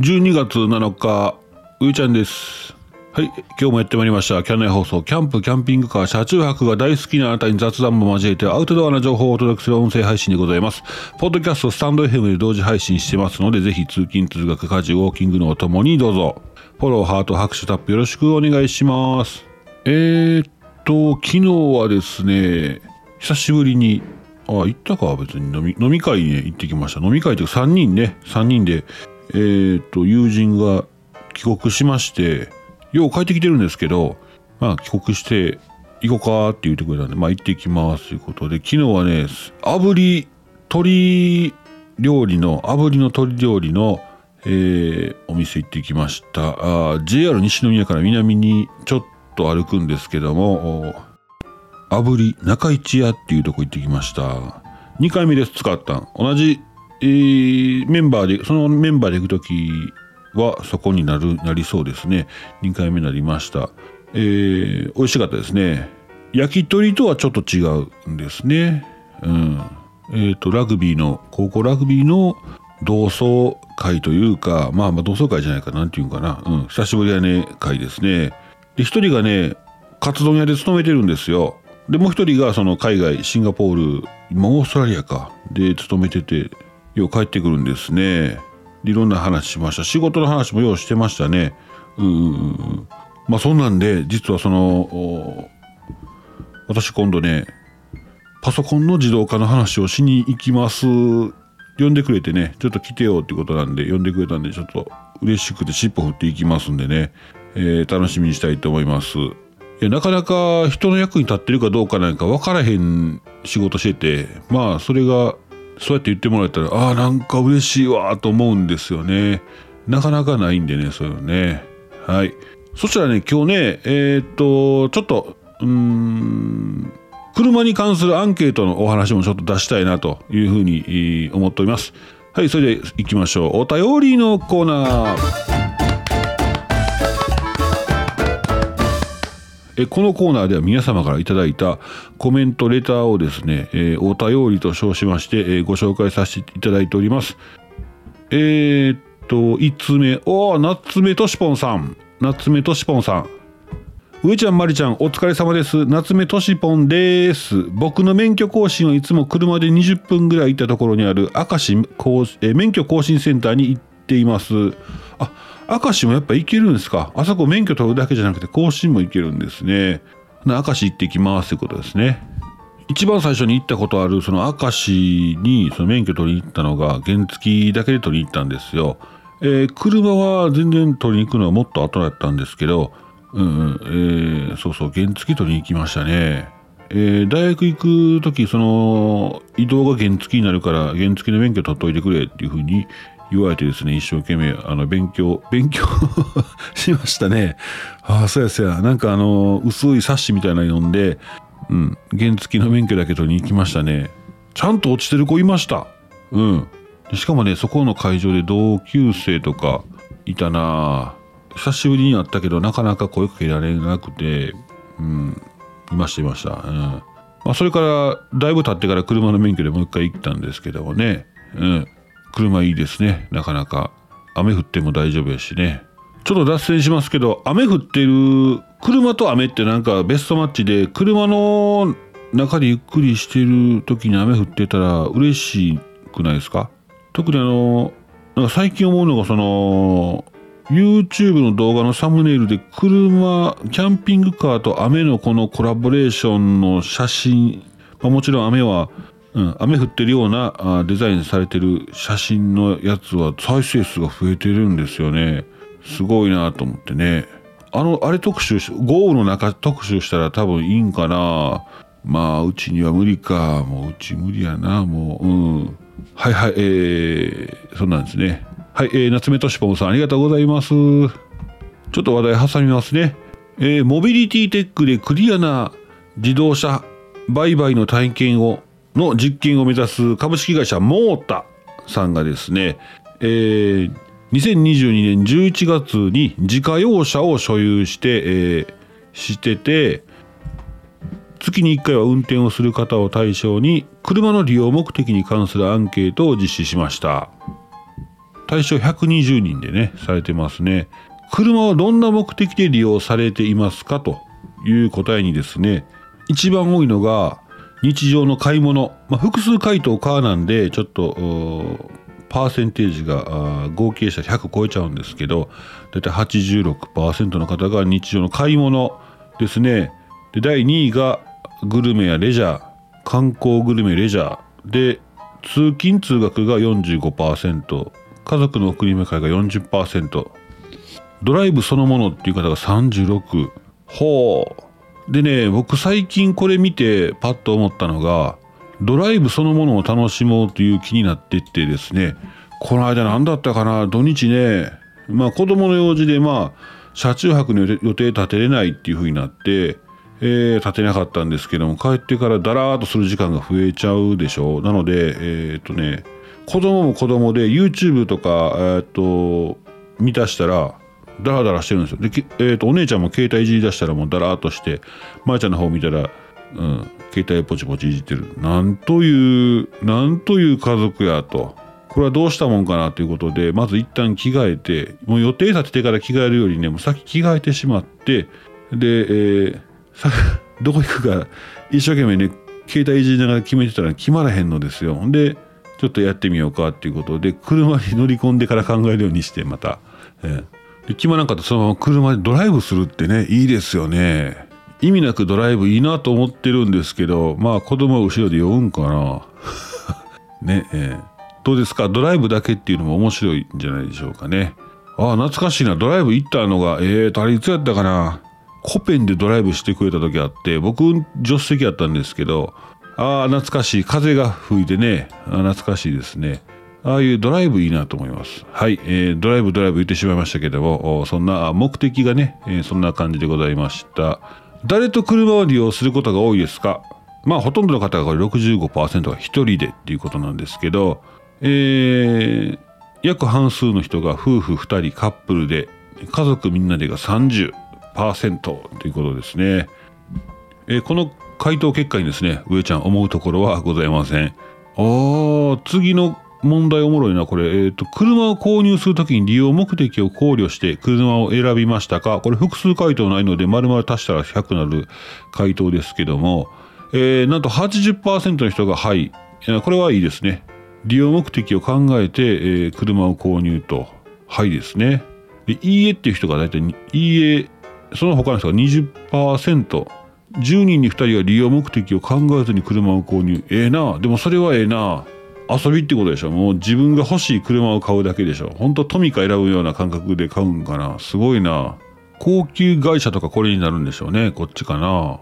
12月7日うーちゃんです。はい今日もやってまいりました。キャンナイ放送。キャンプキャンピングカー車中泊が大好きなあなたに雑談も交えてアウトドアな情報をお届けする音声配信でございます。ポッドキャストスタンド FM で同時配信してますのでぜひ通勤通学家事ウォーキングのおともにどうぞ。フォローハート拍手タップよろしくお願いします。えー、っと昨日はですね久しぶりにあ行ったか別に。飲み飲み会に、ね、行ってきました。飲み会というか3人ね。3人でえー、と友人が帰国しましてよう帰ってきてるんですけどまあ帰国して行こうかって言ってくれたんでまあ行ってきますということで昨日はね炙り鶏料理の炙りの鶏料理のえー、お店行ってきました。あ JR 西宮から南にちょっと歩くんですけども炙り中市屋っていうとこ行ってきました。2回目です使ったん。同じ、えー、メンバーでそのメンバーで行く時はそこになるなりそうですね。2回目になりました。えー、美味しかったですね。焼き鳥とはちょっと違うんですね。うん。えっ、ー、とラグビーの高校ラグビーの同窓会というかまあまあ同窓会じゃないかなんていうかな、うん、久しぶりやね会ですね。で一人がねカツ丼屋で勤めてるんですよ。でもう一人がその海外シンガポール今オーストラリアか。で勤めてて。よう帰ってくるんですね。いろんな話しました。仕事の話もようしてましたね。うんまあそんなんで実はその私今度ねパソコンの自動化の話をしに行きます。呼んでくれてねちょっと来てよってことなんで呼んでくれたんでちょっと嬉しくて尻尾振っていきますんでね、えー、楽しみにしたいと思います。いやなかなか人の役に立ってるかどうかなんか分からへん仕事しててまあそれがそうやって言ってもらえたらああなんか嬉しいわと思うんですよね。なかなかないんでねそういうのね。はい。そしたらね今日ねえー、っとちょっとうーん車に関するアンケートのお話もちょっと出したいなというふうに思っております。はいそれでは行きましょう。お便りのコーナー。えこのコーナーでは皆様からいただいたコメントレターをですね、えー、お便りと称しまして、えー、ご紹介させていただいております。えー、っと1つ目。お夏目としぽんさん。夏目としぽんさん。上ちゃんまりちゃんお疲れ様です。夏目としぽんです。僕の免許更新はいつも車で20分ぐらい行ったところにある明石免許更新センターに行っています。あ明石もやっぱ行けるんですか？あそこ免許取るだけじゃなくて更新も行けるんですね。明石行ってきますってことですね。一番最初に行ったことあるその明石にその免許取りに行ったのが原付だけで取りに行ったんですよ、えー、車は全然取りに行くのはもっと後だったんですけどうんうん、えー、そうそう原付取りに行きましたね。えー、大学行く時その移動が原付になるから原付の免許取っといてくれっていうふうに言われてですね、一生懸命、あの、勉強、勉強しましたね。ああ、そうやそうや。なんかあの、薄い冊子みたいなの読んで、うん、原付の免許だけ取りに行きましたね。ちゃんと落ちてる子いました。うん。しかもね、そこの会場で同級生とかいたな久しぶりに会ったけど、なかなか声かけられなくて、うん、いましたいました。うん。まあ、それから、だいぶ経ってから車の免許でもう一回行ったんですけどもね、うん。車いいですね。なかなか。雨降っても大丈夫やしね。ちょっと脱線しますけど雨降ってる車と雨ってなんかベストマッチで車の中でゆっくりしてる時に雨降ってたら嬉しくないですか？特にあのなんか最近思うのがその YouTube の動画のサムネイルで車キャンピングカーと雨のこのコラボレーションの写真、まあ、もちろん雨はうん、雨降ってるようなあデザインされてる写真のやつは再生数が増えてるんですよね。すごいなと思ってね。あのあれ特集し豪雨の中特集したら多分いいんかな。まあうちには無理か。もううち無理やな。もううん。はいはいえー、そんなんですね。はい、えー、夏目としぽんさんありがとうございます。ちょっと話題挟みますね。えー、モビリティテックでクリアな自動車売買の体験をの実験を目指す株式会社モータさんがですね、えー、2022年11月に自家用車を所有して、えー、してて月に1回は運転をする方を対象に車の利用目的に関するアンケートを実施しました対象120人でね、されてますね。車はどんな目的で利用されていますかという答えにですね、一番多いのが日常の買い物。まあ、複数回答カーなんで、ちょっと、パーセンテージが合計したら100超えちゃうんですけど、だいたい86%の方が日常の買い物ですね。で、第2位がグルメやレジャー、観光グルメレジャー。で、通勤通学が45%、家族の送り迎えが40%、ドライブそのものっていう方が36。ほう。でね、僕最近これ見てパッと思ったのが、ドライブそのものを楽しもうという気になってってですね、この間何だったかな、土日ね、まあ子供の用事でまあ、車中泊の予定立てれないっていう風になって、えー、立てなかったんですけども、帰ってからだらーっとする時間が増えちゃうでしょう。なので、えー、っとね、子供も子供で YouTube とか、えー、っと、見出したら、ダラダラしてるんですよ。で、えー、とお姉ちゃんも携帯いじり出したらもうダラーっとして、まー、ちゃんの方見たら、うん、携帯ポチポチいじってる。なんという、なんという家族やと。これはどうしたもんかなということで、まず一旦着替えて、もう予定立ててから着替えるよりね、もう先着替えてしまって、で、えー、さ、どこ行くか、一生懸命ね、携帯いじりながら決めてたら決まらへんのですよ。で、ちょっとやってみようかっていうことで、車に乗り込んでから考えるようにして、また。えー、で決まらんかったらそのまま車でドライブするってね、いいですよね。意味なくドライブいいなと思ってるんですけど、まあ子供は後ろで酔うんかな。ね、えー、どうですか？ドライブだけっていうのも面白いんじゃないでしょうかね。ああ、懐かしいな。ドライブ行ったのが、えーと、あれいつやったかな？コペンでドライブしてくれた時あって、僕、助手席やったんですけど、ああ、懐かしい。風が吹いてね、あ懐かしいですね。ああいうドライブいいなと思います。はい、えー、ドライブドライブ言ってしまいましたけども、そんな目的がね、えー、そんな感じでございました。誰と車を利用することが多いですか？まあほとんどの方がこれ65%が1人でっていうことなんですけど、えー、約半数の人が夫婦2人カップルで家族みんなでが30%ということですね、えー、この回答結果にですね上ちゃん思うところはございませんあ次の問題おもろいな、これ。えっ、ー、と、車を購入するときに利用目的を考慮して車を選びましたか？これ複数回答ないので、丸々足したら100なる回答ですけども、えー、なんと80%の人がはい。これはいいですね。利用目的を考えて、えー、車を購入と、はいですね。で、いいえっていう人が大体、いいえ、その他の人が20%、10人に2人が利用目的を考えずに車を購入。ええー、な。でもそれはええな。遊びってことでしょもう自分が欲しい車を買うだけでしょ本当トミカ選ぶような感覚で買うんかなすごいな。高級会社とかこれになるんでしょうね。こっちかな。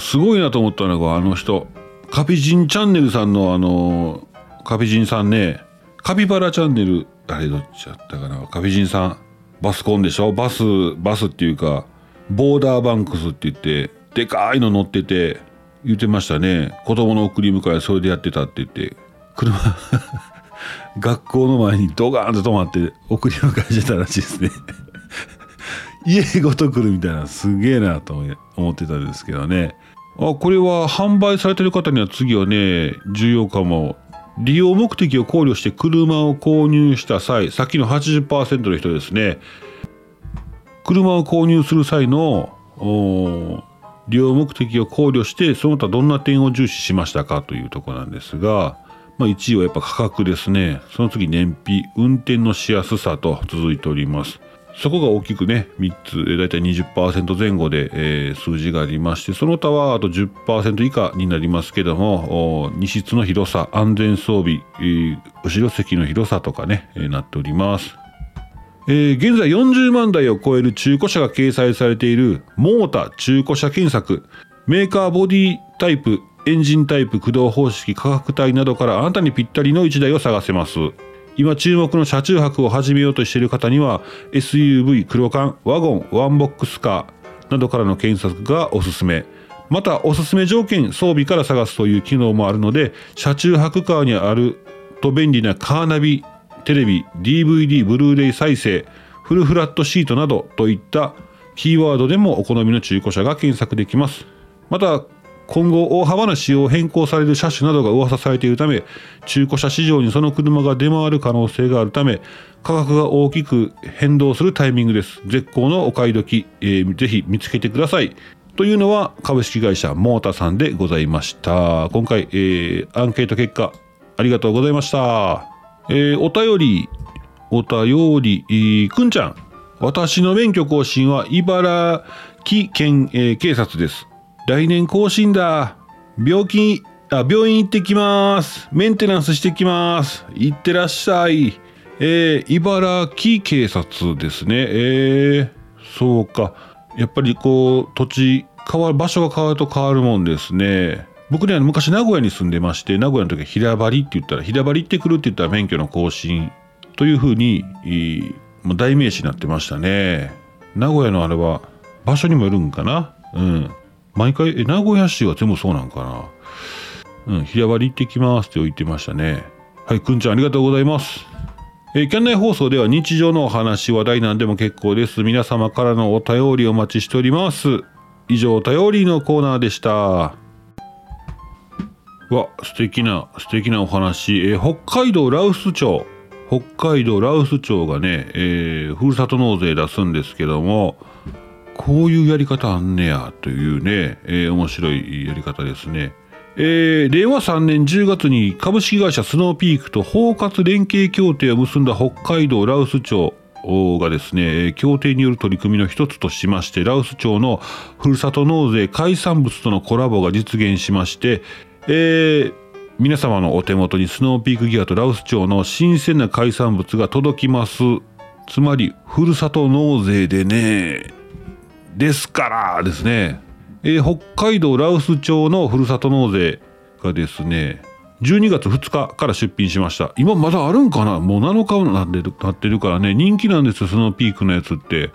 すごいなと思ったのがあの人。カピジンチャンネルさんのあの、カピジンさんね、カピバラチャンネル、あれどっちだったかな。カピジンさん、バスコンでしょバス、バスっていうか、ボーダーバンクスって言って、でかいの乗ってて、言ってましたね。子供の送り迎えそれでやってたって言って。車 学校の前にドガーンと止まって送り迎えしてたらしいですね。家ごと来るみたいなすげえなと思ってたんですけどね。あこれは販売されてる方には次はね重要かも利用目的を考慮して車を購入した際さっきの80%の人ですね。車を購入する際の利用目的を考慮してその他どんな点を重視しましたかというとこなんですがまあ、1位はやっぱ価格ですね。その次燃費、運転のしやすさと続いております。そこが大きくね、3つ、だいたい20%前後で、えー、数字がありまして、その他はあと10%以下になりますけども、荷室の広さ、安全装備、えー、後ろ席の広さとかね、えー、なっております。えー、現在40万台を超える中古車が掲載されているモータ中古車検索、メーカーボディタイプエンジンタイプ、駆動方式、価格帯などからあなたにぴったりの1台を探せます。今注目の車中泊を始めようとしている方には SUV、黒缶、ワゴン、ワンボックスカーなどからの検索がおすすめ。またおすすめ条件、装備から探すという機能もあるので、車中泊カーにあると便利なカーナビ、テレビ、DVD、ブルーレイ再生、フルフラットシートなどといったキーワードでもお好みの中古車が検索できます。また今後大幅な仕様を変更される車種などが噂されているため中古車市場にその車が出回る可能性があるため価格が大きく変動するタイミングです。絶好のお買い時、えー、ぜひ見つけてください。というのは株式会社モータさんでございました。今回、えー、アンケート結果ありがとうございました、えー、お便りお便り、えー、くんちゃん。私の免許更新は茨城県、えー、警察です。来年更新だ。病気、あ、病院行ってきます。メンテナンスしてきます。行ってらっしゃい。えー、茨城警察ですね。えー、そうか。やっぱりこう、土地、変わる、場所が変わると変わるもんですね。僕ね、昔名古屋に住んでまして、名古屋の時は平張りって言ったら、平張り行ってくるって言ったら免許の更新というふうに、もう代名詞になってましたね。名古屋のあれは、場所にもよるんかな。うん。毎回、え、名古屋市は全部そうなんかな。うん、平割り行ってきますって言ってましたね。はい、くんちゃんありがとうございます。えー、キャン内放送では日常のお話、話題なんでも結構です。皆様からのお便りお待ちしております。以上、お便りのコーナーでした。わ、素敵な、素敵なお話。えー、北海道羅臼町。北海道羅臼町がね、えー、ふるさと納税出すんですけども、こういうやり方あんねやというね、えー、面白いやり方ですね。えー、令和3年10月に株式会社スノーピークと包括連携協定を結んだ北海道羅臼町がですね、協定による取り組みの一つとしまして、羅臼町のふるさと納税海産物とのコラボが実現しまして、えー、皆様のお手元にスノーピークギアと羅臼町の新鮮な海産物が届きます。つまり、ふるさと納税でね、ですからですね、えー、北海道羅臼町のふるさと納税がですね、12月2日から出品しました。今まだあるんかな？もう7日なってるなってるからね、人気なんですよ、スノーピークのやつって。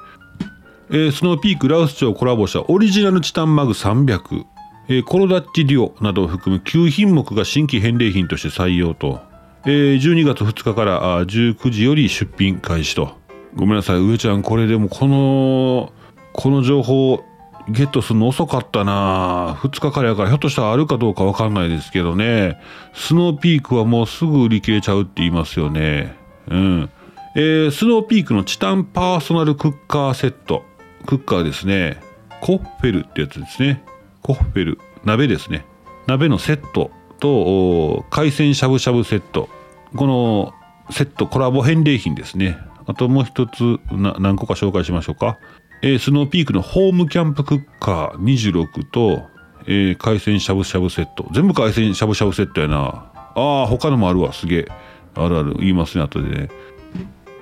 えー、スノーピーク羅臼町コラボしたオリジナルチタンマグ300、えー、コロダッチデュオなどを含む9品目が新規返礼品として採用と、えー、12月2日からあ19時より出品開始と。ごめんなさい、上ちゃん、これでもこの、この情報ゲットするの遅かったな。2日からやからひょっとしたらあるかどうかわかんないですけどね。スノーピークはもうすぐ売り切れちゃうって言いますよね。うん。えー、スノーピークのチタンパーソナルクッカーセット。クッカーですね。コッフェルってやつですね。コッフェル。鍋ですね。鍋のセットと海鮮しゃぶしゃぶセット。このセットコラボ返礼品ですね。あともう一つ何個か紹介しましょうか。えー、スノーピークのホームキャンプクッカー26と、えー、海鮮しゃぶしゃぶセット。全部海鮮しゃぶしゃぶセットやな。ああ、他のもあるわ、すげえ。あるある、言いますね、後でね。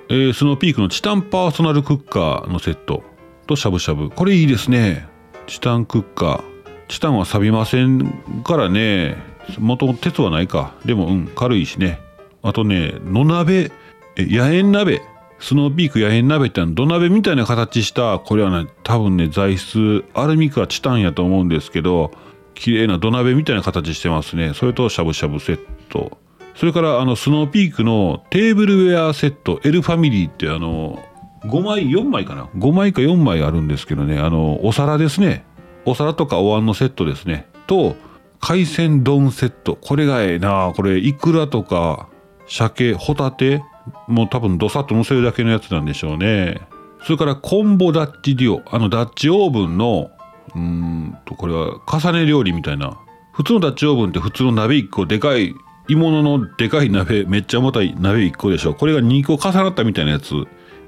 えー、スノーピークのチタンパーソナルクッカーのセットとしゃぶしゃぶ。これいいですね。チタンクッカー。チタンは錆びませんからね。もともと鉄はないか。でも、うん、軽いしね。あとね、野鍋、え、野縁鍋。スノーピークや円鍋ってのは土鍋みたいな形したこれはね多分ね材質アルミかチタンやと思うんですけど綺麗な土鍋みたいな形してますね。それとしゃぶしゃぶセット。それからあのスノーピークのテーブルウェアセット L ファミリーってあの5枚4枚かな？5枚か4枚あるんですけどね。あのお皿ですね。お皿とかお椀のセットですね。と海鮮丼セット。これがええなこれイクラとか鮭ホタテもう多分どさっと乗せるだけのやつなんでしょうね。それからコンボダッチデュオ。あのダッチオーブンの、うんと、これは重ね料理みたいな。普通のダッチオーブンって普通の鍋1個、でかい、鋳物のでかい鍋、めっちゃ重たい鍋1個でしょ。これが2個重なったみたいなやつ。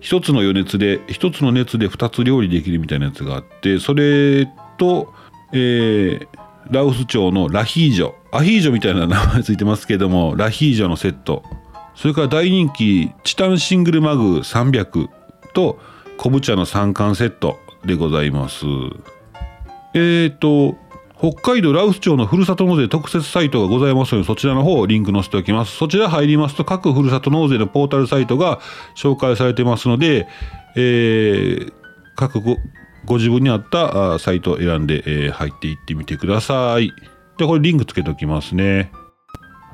一つの余熱で、一つの熱で2つ料理できるみたいなやつがあって、それと、えー、ラウス町のラヒージョ。アヒージョみたいな名前ついてますけども、ラヒージョのセット。それから大人気チタンシングルマグ300と昆布茶の3缶セットでございます。えっ、ー、と北海道羅臼町のふるさと納税特設サイトがございますのでそちらの方をリンク載せておきます。そちら入りますと各ふるさと納税のポータルサイトが紹介されてますので、えー、各ごご自分に合ったサイトを選んで、えー、入っていってみてください。でこれリンクつけておきますね。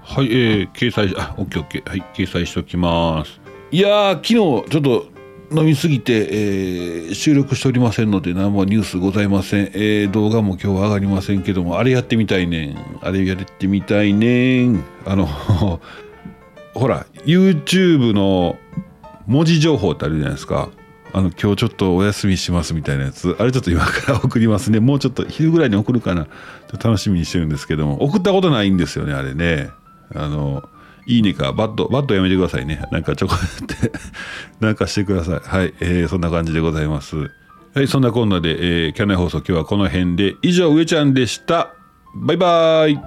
はい、えー、掲載、あ、オッケーオッケー。はい、掲載しておきます。いや、昨日、ちょっと、飲みすぎて、えー、収録しておりませんので何もニュースございません、えー、動画も今日は上がりませんけどもあれやってみたいねん。あれやってみたいねん。あの ほら YouTube の文字情報ってあるじゃないですか。あの今日ちょっとお休みしますみたいなやつ。あれちょっと今から送りますね。もうちょっと昼ぐらいに送るかな。楽しみにしてるんですけども。送ったことないんですよねあれね。あのいいねかバッドバッドやめてくださいね。なんかちょこって なんかしてください。はい、えー、そんな感じでございます。はいそんなこんなで、えー、キャナイ放送今日はこの辺で。以上上ちゃんでした。バイバーイ。